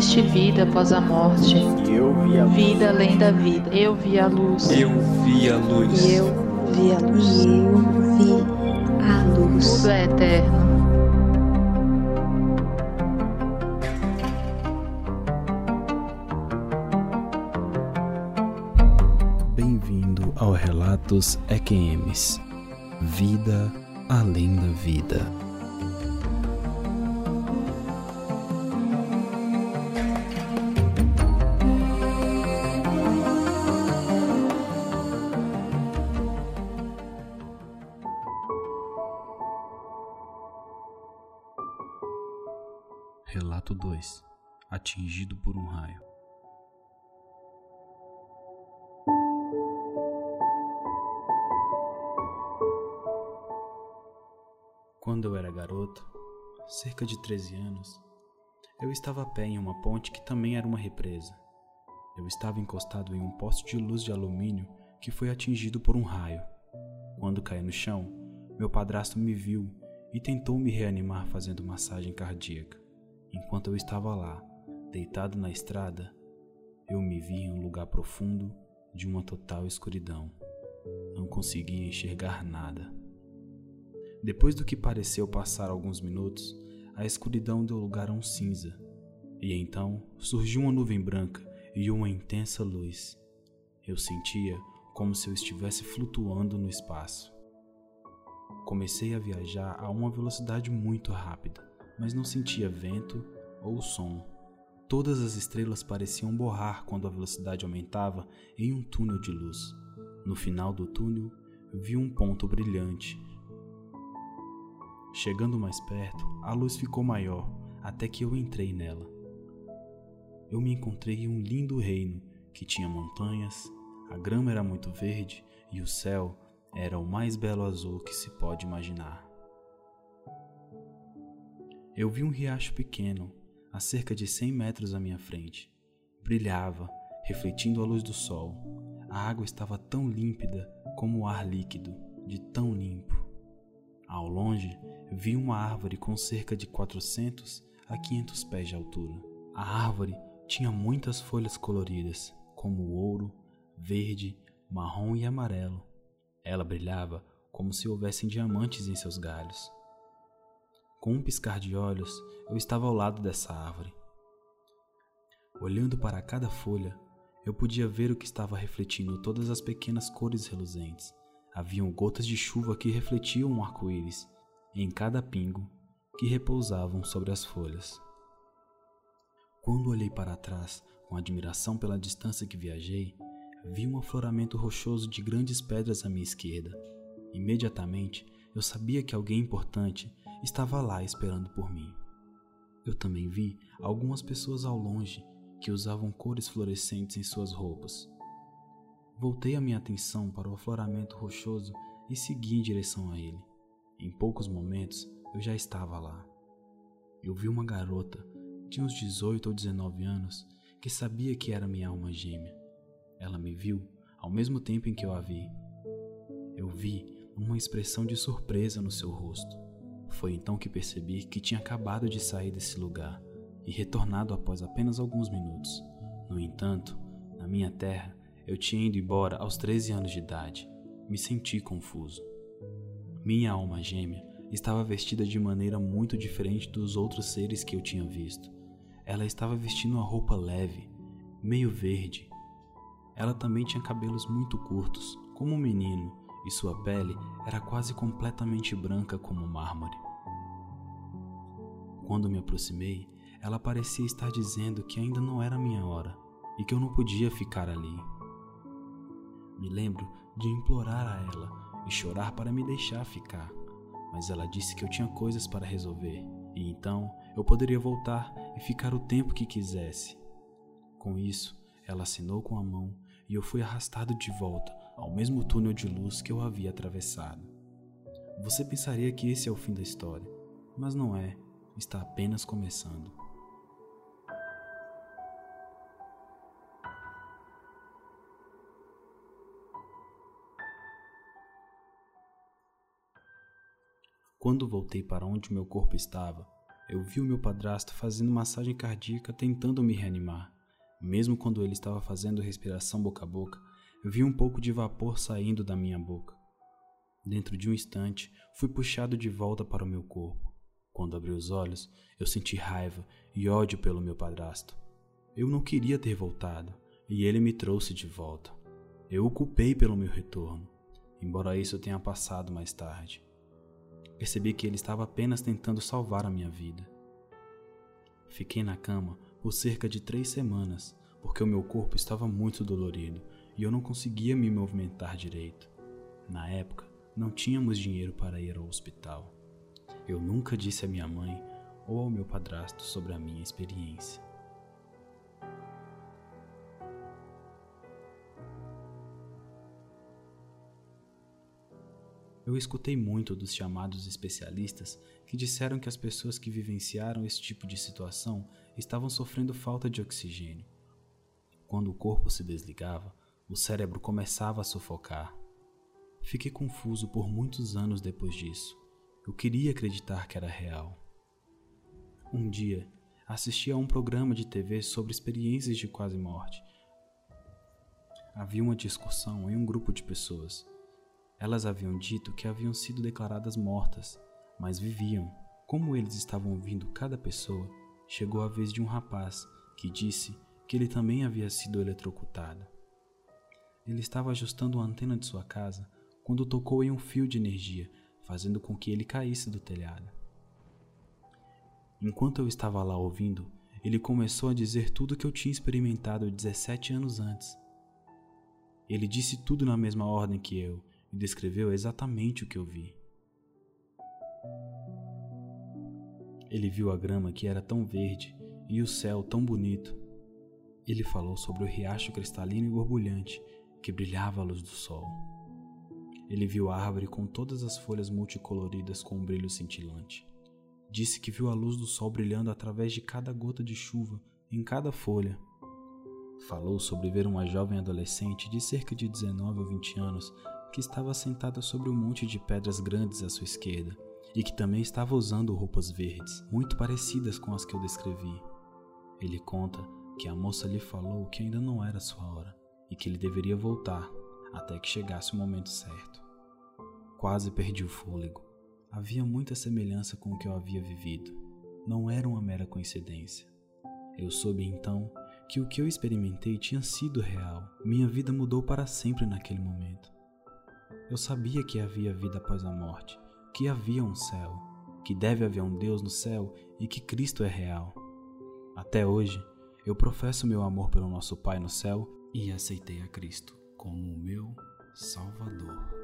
existe vida após a morte. Eu vi a luz. Vida além da vida. Eu vi a luz. Eu vi a luz. E eu vi a luz. E eu vi a luz. Tudo é eterno. Bem-vindo ao Relatos EQMs Vida além da vida. Relato 2 Atingido por um raio. Quando eu era garoto, cerca de 13 anos, eu estava a pé em uma ponte que também era uma represa. Eu estava encostado em um poste de luz de alumínio que foi atingido por um raio. Quando caí no chão, meu padrasto me viu e tentou me reanimar fazendo massagem cardíaca. Enquanto eu estava lá, deitado na estrada, eu me vi em um lugar profundo de uma total escuridão. Não conseguia enxergar nada. Depois do que pareceu passar alguns minutos, a escuridão deu lugar a um cinza, e então surgiu uma nuvem branca e uma intensa luz. Eu sentia como se eu estivesse flutuando no espaço. Comecei a viajar a uma velocidade muito rápida, mas não sentia vento ou som. Todas as estrelas pareciam borrar quando a velocidade aumentava em um túnel de luz. No final do túnel, vi um ponto brilhante Chegando mais perto, a luz ficou maior até que eu entrei nela. Eu me encontrei em um lindo reino que tinha montanhas, a grama era muito verde e o céu era o mais belo azul que se pode imaginar. Eu vi um riacho pequeno, a cerca de 100 metros à minha frente. Brilhava, refletindo a luz do sol. A água estava tão límpida como o ar líquido, de tão limpo. Ao longe, vi uma árvore com cerca de 400 a 500 pés de altura. A árvore tinha muitas folhas coloridas, como ouro, verde, marrom e amarelo. Ela brilhava como se houvessem diamantes em seus galhos. Com um piscar de olhos, eu estava ao lado dessa árvore. Olhando para cada folha, eu podia ver o que estava refletindo todas as pequenas cores reluzentes Haviam gotas de chuva que refletiam um arco-íris em cada pingo que repousavam sobre as folhas. Quando olhei para trás, com admiração pela distância que viajei, vi um afloramento rochoso de grandes pedras à minha esquerda. Imediatamente, eu sabia que alguém importante estava lá esperando por mim. Eu também vi algumas pessoas ao longe que usavam cores fluorescentes em suas roupas. Voltei a minha atenção para o afloramento rochoso e segui em direção a ele. Em poucos momentos eu já estava lá. Eu vi uma garota de uns 18 ou 19 anos que sabia que era minha alma gêmea. Ela me viu ao mesmo tempo em que eu a vi. Eu vi uma expressão de surpresa no seu rosto. Foi então que percebi que tinha acabado de sair desse lugar e retornado após apenas alguns minutos. No entanto, na minha terra, eu tinha ido embora aos 13 anos de idade. Me senti confuso. Minha alma gêmea estava vestida de maneira muito diferente dos outros seres que eu tinha visto. Ela estava vestindo uma roupa leve, meio verde. Ela também tinha cabelos muito curtos, como um menino, e sua pele era quase completamente branca como mármore. Quando me aproximei, ela parecia estar dizendo que ainda não era minha hora e que eu não podia ficar ali. Me lembro de implorar a ela e chorar para me deixar ficar, mas ela disse que eu tinha coisas para resolver e então eu poderia voltar e ficar o tempo que quisesse. Com isso, ela assinou com a mão e eu fui arrastado de volta ao mesmo túnel de luz que eu havia atravessado. Você pensaria que esse é o fim da história, mas não é, está apenas começando. Quando voltei para onde meu corpo estava, eu vi o meu padrasto fazendo massagem cardíaca tentando me reanimar. Mesmo quando ele estava fazendo respiração boca a boca, eu vi um pouco de vapor saindo da minha boca. Dentro de um instante, fui puxado de volta para o meu corpo. Quando abri os olhos, eu senti raiva e ódio pelo meu padrasto. Eu não queria ter voltado, e ele me trouxe de volta. Eu o culpei pelo meu retorno, embora isso tenha passado mais tarde. Percebi que ele estava apenas tentando salvar a minha vida. Fiquei na cama por cerca de três semanas, porque o meu corpo estava muito dolorido e eu não conseguia me movimentar direito. Na época, não tínhamos dinheiro para ir ao hospital. Eu nunca disse à minha mãe ou ao meu padrasto sobre a minha experiência. Eu escutei muito dos chamados especialistas que disseram que as pessoas que vivenciaram esse tipo de situação estavam sofrendo falta de oxigênio. Quando o corpo se desligava, o cérebro começava a sufocar. Fiquei confuso por muitos anos depois disso. Eu queria acreditar que era real. Um dia, assisti a um programa de TV sobre experiências de quase morte. Havia uma discussão em um grupo de pessoas. Elas haviam dito que haviam sido declaradas mortas, mas viviam. Como eles estavam ouvindo cada pessoa, chegou a vez de um rapaz que disse que ele também havia sido eletrocutado. Ele estava ajustando a antena de sua casa quando tocou em um fio de energia, fazendo com que ele caísse do telhado. Enquanto eu estava lá ouvindo, ele começou a dizer tudo que eu tinha experimentado 17 anos antes. Ele disse tudo na mesma ordem que eu, e descreveu exatamente o que eu vi. Ele viu a grama que era tão verde e o céu tão bonito. Ele falou sobre o riacho cristalino e borbulhante que brilhava à luz do sol. Ele viu a árvore com todas as folhas multicoloridas com um brilho cintilante. Disse que viu a luz do sol brilhando através de cada gota de chuva em cada folha. Falou sobre ver uma jovem adolescente de cerca de 19 ou 20 anos que estava sentada sobre um monte de pedras grandes à sua esquerda e que também estava usando roupas verdes, muito parecidas com as que eu descrevi. Ele conta que a moça lhe falou que ainda não era sua hora e que ele deveria voltar até que chegasse o momento certo. Quase perdi o fôlego. Havia muita semelhança com o que eu havia vivido. Não era uma mera coincidência. Eu soube então que o que eu experimentei tinha sido real. Minha vida mudou para sempre naquele momento. Eu sabia que havia vida após a morte, que havia um céu, que deve haver um Deus no céu e que Cristo é real. Até hoje, eu professo meu amor pelo nosso Pai no céu e aceitei a Cristo como o meu Salvador.